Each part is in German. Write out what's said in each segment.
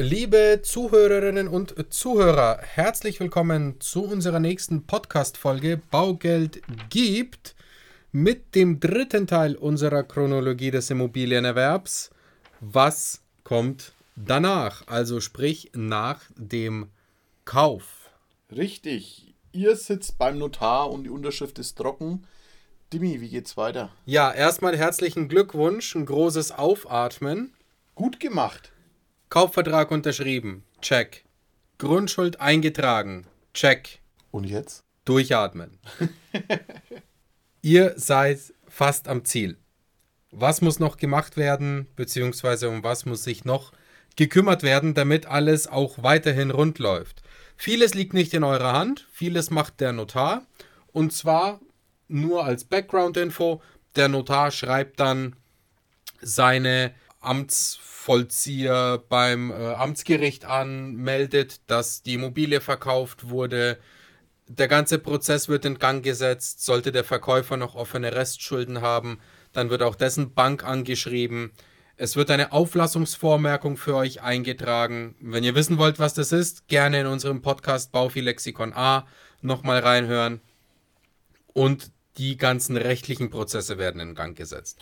Liebe Zuhörerinnen und Zuhörer, herzlich willkommen zu unserer nächsten Podcast-Folge Baugeld gibt mit dem dritten Teil unserer Chronologie des Immobilienerwerbs. Was kommt danach? Also sprich nach dem Kauf. Richtig. Ihr sitzt beim Notar und die Unterschrift ist trocken. Dimi, wie geht's weiter? Ja, erstmal herzlichen Glückwunsch, ein großes Aufatmen. Gut gemacht. Kaufvertrag unterschrieben. Check. Grundschuld eingetragen. Check. Und jetzt? Durchatmen. Ihr seid fast am Ziel. Was muss noch gemacht werden, beziehungsweise um was muss sich noch gekümmert werden, damit alles auch weiterhin rund läuft? Vieles liegt nicht in eurer Hand, vieles macht der Notar. Und zwar nur als Background-Info, der Notar schreibt dann seine Amtsvollzieher beim äh, Amtsgericht an, meldet, dass die Immobilie verkauft wurde. Der ganze Prozess wird in Gang gesetzt. Sollte der Verkäufer noch offene Restschulden haben, dann wird auch dessen Bank angeschrieben. Es wird eine Auflassungsvormerkung für euch eingetragen. Wenn ihr wissen wollt, was das ist, gerne in unserem Podcast Baufilexikon A nochmal reinhören. Und die ganzen rechtlichen Prozesse werden in Gang gesetzt.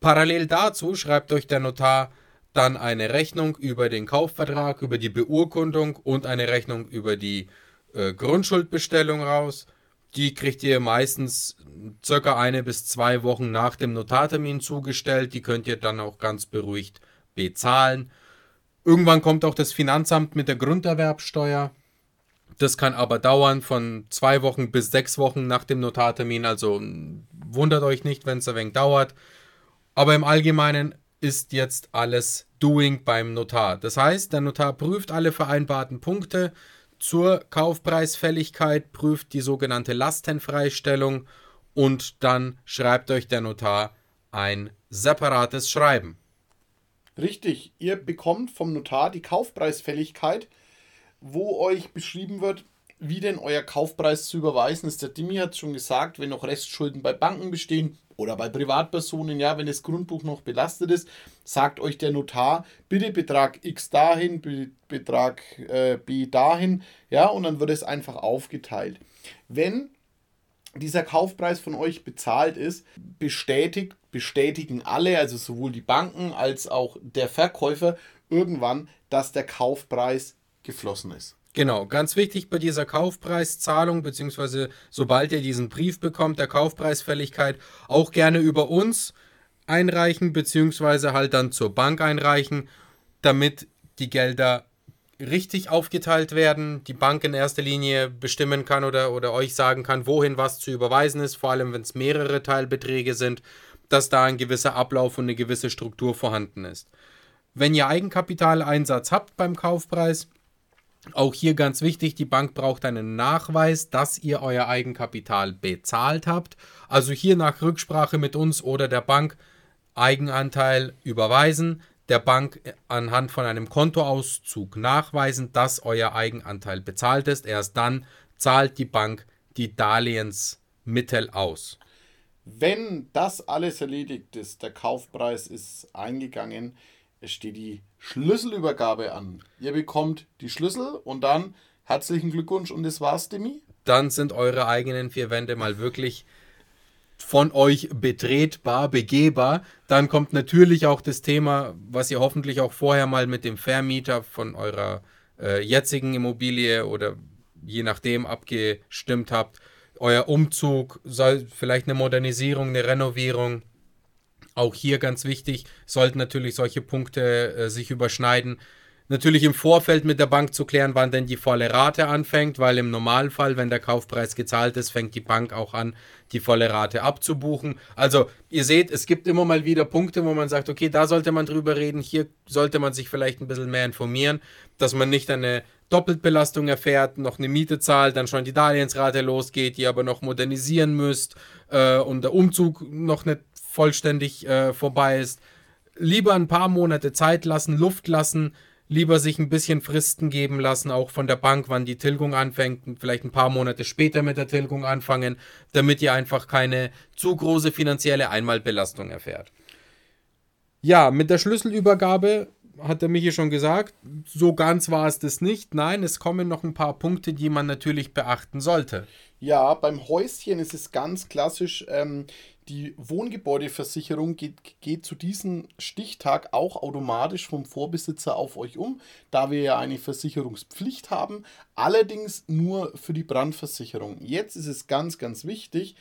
Parallel dazu schreibt euch der Notar dann eine Rechnung über den Kaufvertrag, über die Beurkundung und eine Rechnung über die äh, Grundschuldbestellung raus. Die kriegt ihr meistens circa eine bis zwei Wochen nach dem Notartermin zugestellt. Die könnt ihr dann auch ganz beruhigt bezahlen. Irgendwann kommt auch das Finanzamt mit der Grunderwerbsteuer. Das kann aber dauern von zwei Wochen bis sechs Wochen nach dem Notartermin. Also wundert euch nicht, wenn es ein wenig dauert. Aber im Allgemeinen ist jetzt alles doing beim Notar. Das heißt, der Notar prüft alle vereinbarten Punkte zur Kaufpreisfälligkeit, prüft die sogenannte Lastenfreistellung und dann schreibt euch der Notar ein separates Schreiben. Richtig, ihr bekommt vom Notar die Kaufpreisfälligkeit, wo euch beschrieben wird, wie denn euer Kaufpreis zu überweisen ist. Der Dimi hat schon gesagt, wenn noch Restschulden bei Banken bestehen, oder bei Privatpersonen, ja, wenn das Grundbuch noch belastet ist, sagt euch der Notar, bitte Betrag X dahin, Betrag äh, B dahin, ja, und dann wird es einfach aufgeteilt. Wenn dieser Kaufpreis von euch bezahlt ist, bestätigt, bestätigen alle, also sowohl die Banken als auch der Verkäufer, irgendwann, dass der Kaufpreis geflossen ist. Genau, ganz wichtig bei dieser Kaufpreiszahlung, beziehungsweise sobald ihr diesen Brief bekommt, der Kaufpreisfälligkeit, auch gerne über uns einreichen, beziehungsweise halt dann zur Bank einreichen, damit die Gelder richtig aufgeteilt werden, die Bank in erster Linie bestimmen kann oder, oder euch sagen kann, wohin was zu überweisen ist, vor allem wenn es mehrere Teilbeträge sind, dass da ein gewisser Ablauf und eine gewisse Struktur vorhanden ist. Wenn ihr Eigenkapitaleinsatz habt beim Kaufpreis, auch hier ganz wichtig, die Bank braucht einen Nachweis, dass ihr euer Eigenkapital bezahlt habt. Also hier nach Rücksprache mit uns oder der Bank Eigenanteil überweisen, der Bank anhand von einem Kontoauszug nachweisen, dass euer Eigenanteil bezahlt ist. Erst dann zahlt die Bank die Darlehensmittel aus. Wenn das alles erledigt ist, der Kaufpreis ist eingegangen, es steht die Schlüsselübergabe an. Ihr bekommt die Schlüssel und dann herzlichen Glückwunsch und das war's, Demi. Dann sind eure eigenen vier Wände mal wirklich von euch betretbar, begehbar. Dann kommt natürlich auch das Thema, was ihr hoffentlich auch vorher mal mit dem Vermieter von eurer äh, jetzigen Immobilie oder je nachdem abgestimmt habt. Euer Umzug, vielleicht eine Modernisierung, eine Renovierung, auch hier ganz wichtig, sollten natürlich solche Punkte äh, sich überschneiden. Natürlich im Vorfeld mit der Bank zu klären, wann denn die volle Rate anfängt, weil im Normalfall, wenn der Kaufpreis gezahlt ist, fängt die Bank auch an, die volle Rate abzubuchen. Also ihr seht, es gibt immer mal wieder Punkte, wo man sagt, okay, da sollte man drüber reden, hier sollte man sich vielleicht ein bisschen mehr informieren, dass man nicht eine Doppeltbelastung erfährt, noch eine Miete zahlt, dann schon die Darlehensrate losgeht, die aber noch modernisieren müsst äh, und der Umzug noch nicht vollständig äh, vorbei ist. Lieber ein paar Monate Zeit lassen, Luft lassen, lieber sich ein bisschen Fristen geben lassen, auch von der Bank, wann die Tilgung anfängt, vielleicht ein paar Monate später mit der Tilgung anfangen, damit ihr einfach keine zu große finanzielle Einmalbelastung erfährt. Ja, mit der Schlüsselübergabe hat der Michi schon gesagt, so ganz war es das nicht. Nein, es kommen noch ein paar Punkte, die man natürlich beachten sollte. Ja, beim Häuschen ist es ganz klassisch, ähm, die Wohngebäudeversicherung geht, geht zu diesem Stichtag auch automatisch vom Vorbesitzer auf euch um, da wir ja eine Versicherungspflicht haben, allerdings nur für die Brandversicherung. Jetzt ist es ganz, ganz wichtig,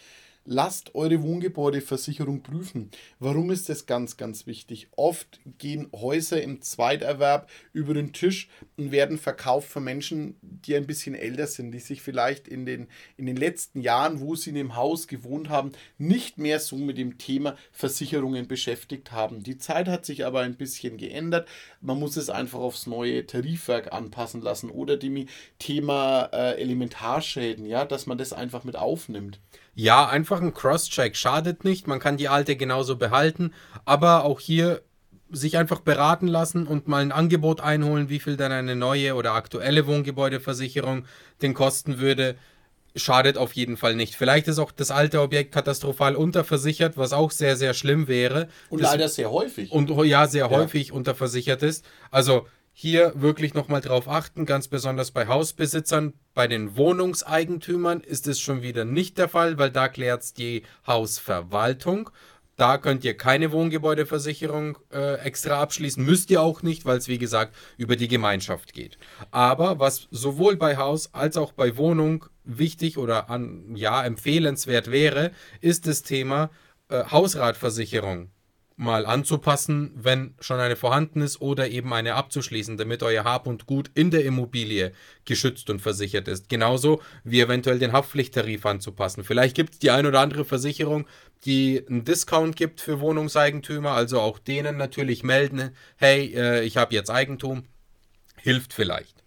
lasst eure Wohngebäudeversicherung prüfen. Warum ist das ganz, ganz wichtig? Oft gehen Häuser im Zweiterwerb über den Tisch und werden verkauft von Menschen, die ein bisschen älter sind, die sich vielleicht in den, in den letzten Jahren, wo sie in dem Haus gewohnt haben, nicht mehr so mit dem Thema Versicherungen beschäftigt haben. Die Zeit hat sich aber ein bisschen geändert. Man muss es einfach aufs neue Tarifwerk anpassen lassen oder dem Thema äh, Elementarschäden, ja, dass man das einfach mit aufnimmt. Ja, einfach ein Cross-Check schadet nicht. Man kann die alte genauso behalten, aber auch hier sich einfach beraten lassen und mal ein Angebot einholen, wie viel dann eine neue oder aktuelle Wohngebäudeversicherung den kosten würde. Schadet auf jeden Fall nicht. Vielleicht ist auch das alte Objekt katastrophal unterversichert, was auch sehr, sehr schlimm wäre. Und das, leider sehr häufig. Und ja, sehr ja. häufig unterversichert ist. Also hier wirklich nochmal drauf achten, ganz besonders bei Hausbesitzern. Bei den Wohnungseigentümern ist es schon wieder nicht der Fall, weil da klärt es die Hausverwaltung. Da könnt ihr keine Wohngebäudeversicherung äh, extra abschließen, müsst ihr auch nicht, weil es wie gesagt über die Gemeinschaft geht. Aber was sowohl bei Haus als auch bei Wohnung wichtig oder an, ja empfehlenswert wäre, ist das Thema äh, Hausratversicherung mal anzupassen, wenn schon eine vorhanden ist oder eben eine abzuschließen, damit euer Hab und Gut in der Immobilie geschützt und versichert ist. Genauso wie eventuell den Haftpflichttarif anzupassen. Vielleicht gibt es die ein oder andere Versicherung, die einen Discount gibt für Wohnungseigentümer, also auch denen natürlich melden, hey, äh, ich habe jetzt Eigentum, hilft vielleicht.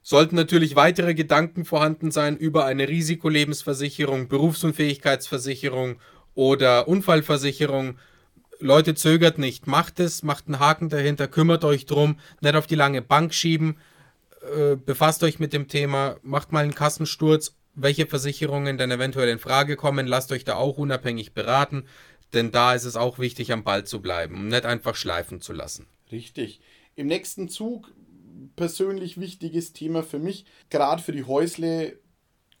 Sollten natürlich weitere Gedanken vorhanden sein über eine Risikolebensversicherung, Berufsunfähigkeitsversicherung oder Unfallversicherung, Leute, zögert nicht. Macht es, macht einen Haken dahinter, kümmert euch drum, nicht auf die lange Bank schieben. Äh, befasst euch mit dem Thema, macht mal einen Kassensturz, welche Versicherungen denn eventuell in Frage kommen. Lasst euch da auch unabhängig beraten, denn da ist es auch wichtig, am Ball zu bleiben und nicht einfach schleifen zu lassen. Richtig. Im nächsten Zug persönlich wichtiges Thema für mich, gerade für die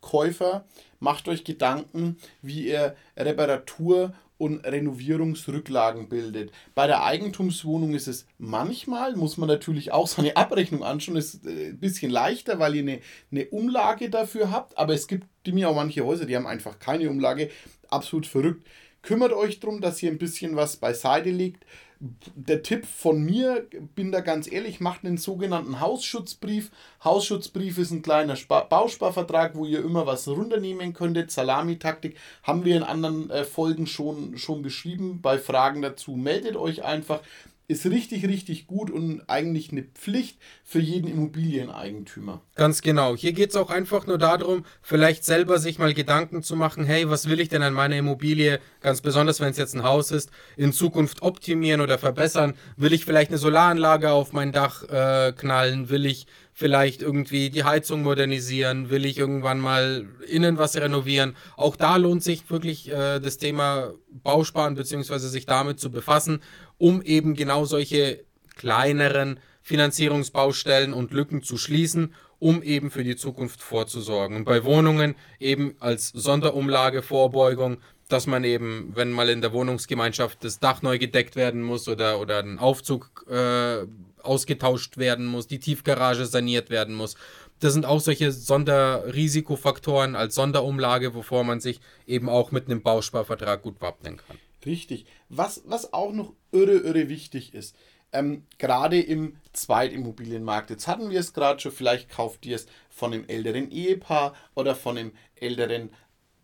Häusle-Käufer. Macht euch Gedanken, wie ihr Reparatur und Renovierungsrücklagen bildet. Bei der Eigentumswohnung ist es manchmal, muss man natürlich auch so eine Abrechnung anschauen, ist äh, ein bisschen leichter, weil ihr eine, eine Umlage dafür habt, aber es gibt mir auch manche Häuser, die haben einfach keine Umlage. Absolut verrückt. Kümmert euch darum, dass ihr ein bisschen was beiseite legt der Tipp von mir, bin da ganz ehrlich, macht einen sogenannten Hausschutzbrief. Hausschutzbrief ist ein kleiner Spar Bausparvertrag, wo ihr immer was runternehmen könntet. Salamitaktik haben wir in anderen äh, Folgen schon, schon beschrieben. Bei Fragen dazu meldet euch einfach ist richtig, richtig gut und eigentlich eine Pflicht für jeden Immobilieneigentümer. Ganz genau. Hier geht es auch einfach nur darum, vielleicht selber sich mal Gedanken zu machen, hey, was will ich denn an meiner Immobilie, ganz besonders wenn es jetzt ein Haus ist, in Zukunft optimieren oder verbessern? Will ich vielleicht eine Solaranlage auf mein Dach äh, knallen? Will ich vielleicht irgendwie die Heizung modernisieren? Will ich irgendwann mal innen was renovieren? Auch da lohnt sich wirklich äh, das Thema Bausparen bzw. sich damit zu befassen um eben genau solche kleineren Finanzierungsbaustellen und Lücken zu schließen, um eben für die Zukunft vorzusorgen. Und bei Wohnungen eben als Sonderumlage, Vorbeugung, dass man eben, wenn mal in der Wohnungsgemeinschaft das Dach neu gedeckt werden muss oder, oder ein Aufzug äh, ausgetauscht werden muss, die Tiefgarage saniert werden muss. Das sind auch solche Sonderrisikofaktoren als Sonderumlage, wovor man sich eben auch mit einem Bausparvertrag gut wappnen kann. Richtig. Was, was auch noch irre, irre wichtig ist, ähm, gerade im Zweitimmobilienmarkt. Jetzt hatten wir es gerade schon, vielleicht kauft ihr es von einem älteren Ehepaar oder von einem älteren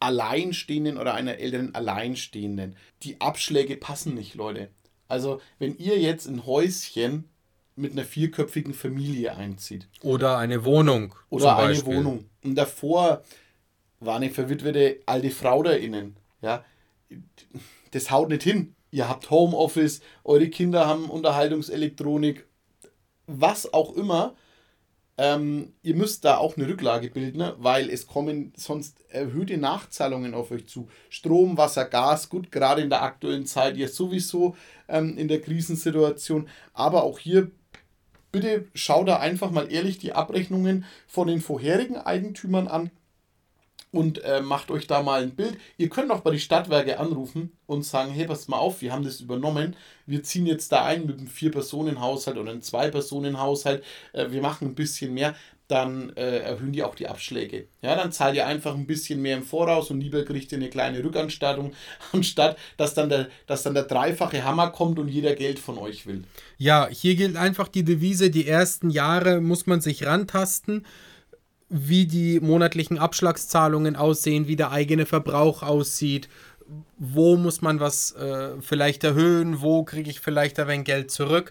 Alleinstehenden oder einer älteren Alleinstehenden. Die Abschläge passen nicht, Leute. Also, wenn ihr jetzt ein Häuschen mit einer vierköpfigen Familie einzieht. Oder eine Wohnung. Oder eine Wohnung. Und davor war eine verwitwete alte Frau da innen. Ja, das haut nicht hin. Ihr habt Homeoffice, eure Kinder haben Unterhaltungselektronik, was auch immer. Ähm, ihr müsst da auch eine Rücklage bilden, weil es kommen sonst erhöhte Nachzahlungen auf euch zu. Strom, Wasser, Gas, gut, gerade in der aktuellen Zeit ja sowieso ähm, in der Krisensituation. Aber auch hier bitte schau da einfach mal ehrlich die Abrechnungen von den vorherigen Eigentümern an und äh, macht euch da mal ein Bild. Ihr könnt auch bei die Stadtwerke anrufen und sagen, hey, passt mal auf, wir haben das übernommen. Wir ziehen jetzt da ein mit einem Vier-Personen-Haushalt oder einem Zwei-Personen-Haushalt. Äh, wir machen ein bisschen mehr. Dann äh, erhöhen die auch die Abschläge. Ja, dann zahlt ihr einfach ein bisschen mehr im Voraus und lieber kriegt ihr eine kleine Rückanstattung, anstatt dass dann, der, dass dann der dreifache Hammer kommt und jeder Geld von euch will. Ja, hier gilt einfach die Devise, die ersten Jahre muss man sich rantasten wie die monatlichen Abschlagszahlungen aussehen, wie der eigene Verbrauch aussieht, wo muss man was äh, vielleicht erhöhen, wo kriege ich vielleicht ein Geld zurück.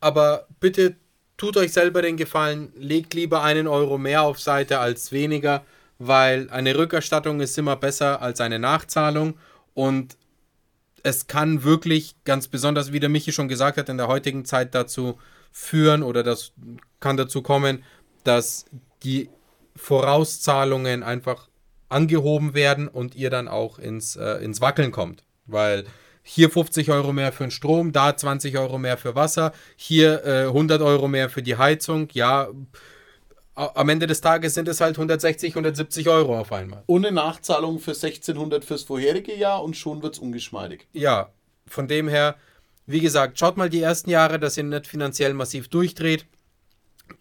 Aber bitte tut euch selber den Gefallen, legt lieber einen Euro mehr auf Seite als weniger, weil eine Rückerstattung ist immer besser als eine Nachzahlung. Und es kann wirklich ganz besonders, wie der Michi schon gesagt hat, in der heutigen Zeit dazu führen oder das kann dazu kommen, dass die Vorauszahlungen einfach angehoben werden und ihr dann auch ins, äh, ins Wackeln kommt. Weil hier 50 Euro mehr für den Strom, da 20 Euro mehr für Wasser, hier äh, 100 Euro mehr für die Heizung. Ja, am Ende des Tages sind es halt 160, 170 Euro auf einmal. Ohne Nachzahlung für 1600 fürs vorherige Jahr und schon wird es ungeschmeidig. Ja, von dem her, wie gesagt, schaut mal die ersten Jahre, dass ihr nicht finanziell massiv durchdreht.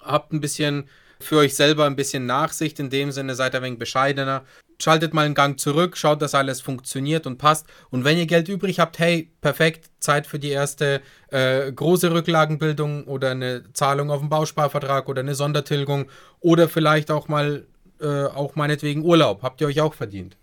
Habt ein bisschen für euch selber ein bisschen Nachsicht. In dem Sinne seid ihr ein wenig bescheidener. Schaltet mal einen Gang zurück, schaut, dass alles funktioniert und passt. Und wenn ihr Geld übrig habt, hey, perfekt, Zeit für die erste äh, große Rücklagenbildung oder eine Zahlung auf den Bausparvertrag oder eine Sondertilgung oder vielleicht auch mal, äh, auch meinetwegen Urlaub. Habt ihr euch auch verdient.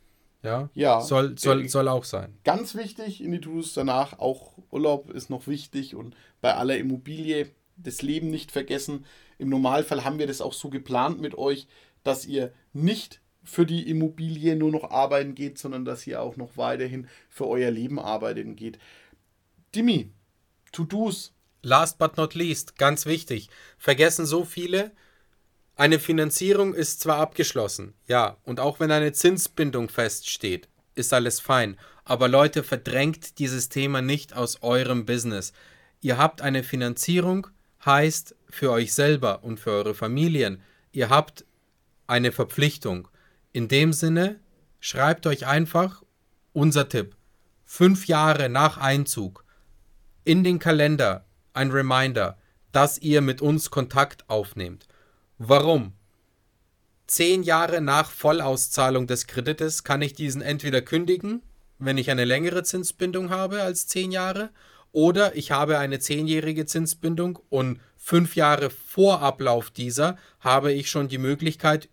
Ja, ja soll, soll, äh, soll auch sein. Ganz wichtig in die To-Dos danach, auch Urlaub ist noch wichtig und bei aller Immobilie das Leben nicht vergessen. Im Normalfall haben wir das auch so geplant mit euch, dass ihr nicht für die Immobilie nur noch arbeiten geht, sondern dass ihr auch noch weiterhin für euer Leben arbeiten geht. Dimi, To-Dos. Last but not least, ganz wichtig, vergessen so viele, eine Finanzierung ist zwar abgeschlossen, ja, und auch wenn eine Zinsbindung feststeht, ist alles fein. Aber Leute, verdrängt dieses Thema nicht aus eurem Business. Ihr habt eine Finanzierung, heißt für euch selber und für eure Familien, ihr habt eine Verpflichtung. In dem Sinne, schreibt euch einfach unser Tipp. Fünf Jahre nach Einzug in den Kalender ein Reminder, dass ihr mit uns Kontakt aufnehmt. Warum? Zehn Jahre nach Vollauszahlung des Kredites kann ich diesen entweder kündigen, wenn ich eine längere Zinsbindung habe als zehn Jahre, oder ich habe eine zehnjährige Zinsbindung und fünf Jahre vor Ablauf dieser habe ich schon die Möglichkeit,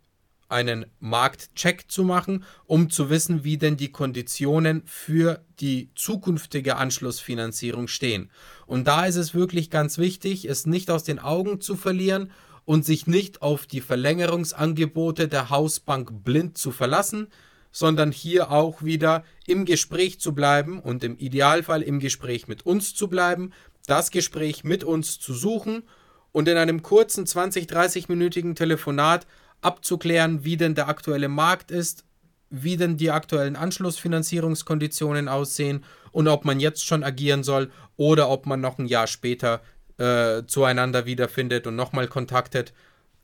einen Marktcheck zu machen, um zu wissen, wie denn die Konditionen für die zukünftige Anschlussfinanzierung stehen. Und da ist es wirklich ganz wichtig, es nicht aus den Augen zu verlieren und sich nicht auf die Verlängerungsangebote der Hausbank blind zu verlassen, sondern hier auch wieder im Gespräch zu bleiben und im Idealfall im Gespräch mit uns zu bleiben, das Gespräch mit uns zu suchen und in einem kurzen 20, 30-minütigen Telefonat abzuklären, wie denn der aktuelle Markt ist, wie denn die aktuellen Anschlussfinanzierungskonditionen aussehen und ob man jetzt schon agieren soll oder ob man noch ein Jahr später äh, zueinander wiederfindet und nochmal kontaktet.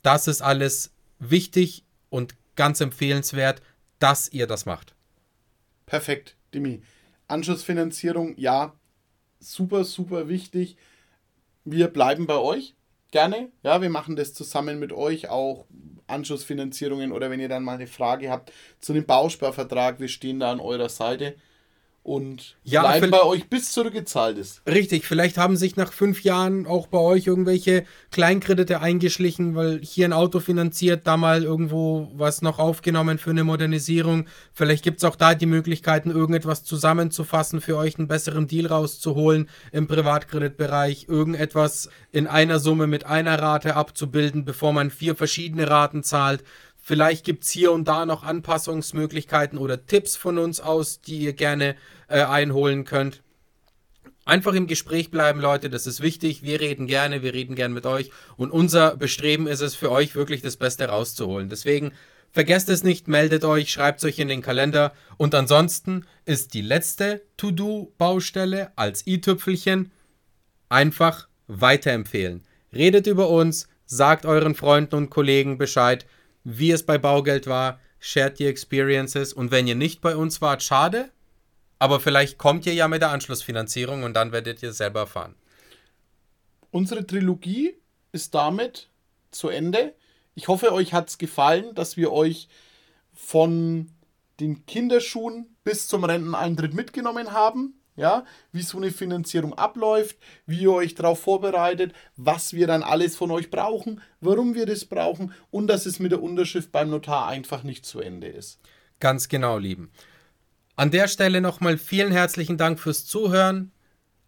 Das ist alles wichtig und ganz empfehlenswert dass ihr das macht. Perfekt, Dimi. Anschlussfinanzierung, ja, super, super wichtig. Wir bleiben bei euch. Gerne. Ja, wir machen das zusammen mit euch auch. Anschlussfinanzierungen oder wenn ihr dann mal eine Frage habt zu dem Bausparvertrag, wir stehen da an eurer Seite und ja, bleiben bei euch bis zurückgezahlt ist. Richtig, vielleicht haben sich nach fünf Jahren auch bei euch irgendwelche Kleinkredite eingeschlichen, weil hier ein Auto finanziert, da mal irgendwo was noch aufgenommen für eine Modernisierung. Vielleicht gibt es auch da die Möglichkeiten, irgendetwas zusammenzufassen, für euch einen besseren Deal rauszuholen im Privatkreditbereich, irgendetwas in einer Summe mit einer Rate abzubilden, bevor man vier verschiedene Raten zahlt. Vielleicht gibt es hier und da noch Anpassungsmöglichkeiten oder Tipps von uns aus, die ihr gerne äh, einholen könnt. Einfach im Gespräch bleiben, Leute, das ist wichtig. Wir reden gerne, wir reden gerne mit euch und unser Bestreben ist es für euch wirklich das Beste rauszuholen. Deswegen vergesst es nicht, meldet euch, schreibt es euch in den Kalender und ansonsten ist die letzte To-Do-Baustelle als i-Tüpfelchen einfach weiterempfehlen. Redet über uns, sagt euren Freunden und Kollegen Bescheid, wie es bei Baugeld war, shared die Experiences und wenn ihr nicht bei uns wart, schade, aber vielleicht kommt ihr ja mit der Anschlussfinanzierung und dann werdet ihr selber erfahren. Unsere Trilogie ist damit zu Ende. Ich hoffe, euch hat es gefallen, dass wir euch von den Kinderschuhen bis zum Renteneintritt mitgenommen haben. Ja, wie so eine Finanzierung abläuft, wie ihr euch darauf vorbereitet, was wir dann alles von euch brauchen, warum wir das brauchen und dass es mit der Unterschrift beim Notar einfach nicht zu Ende ist. Ganz genau, Lieben. An der Stelle nochmal vielen herzlichen Dank fürs Zuhören.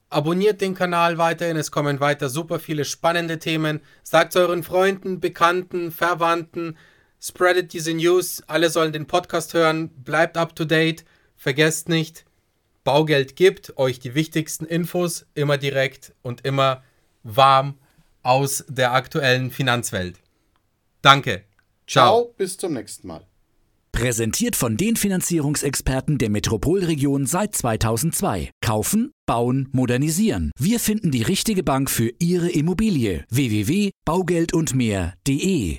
Abonniert den Kanal weiterhin, es kommen weiter super viele spannende Themen. Sagt euren Freunden, Bekannten, Verwandten, spreadet diese News. Alle sollen den Podcast hören. Bleibt up to date. Vergesst nicht, Baugeld gibt euch die wichtigsten Infos immer direkt und immer warm aus der aktuellen Finanzwelt. Danke. Ciao. Ciao bis zum nächsten Mal. Präsentiert von den Finanzierungsexperten der Metropolregion seit 2002. Kaufen, bauen, modernisieren. Wir finden die richtige Bank für Ihre Immobilie. www.baugeldundmehr.de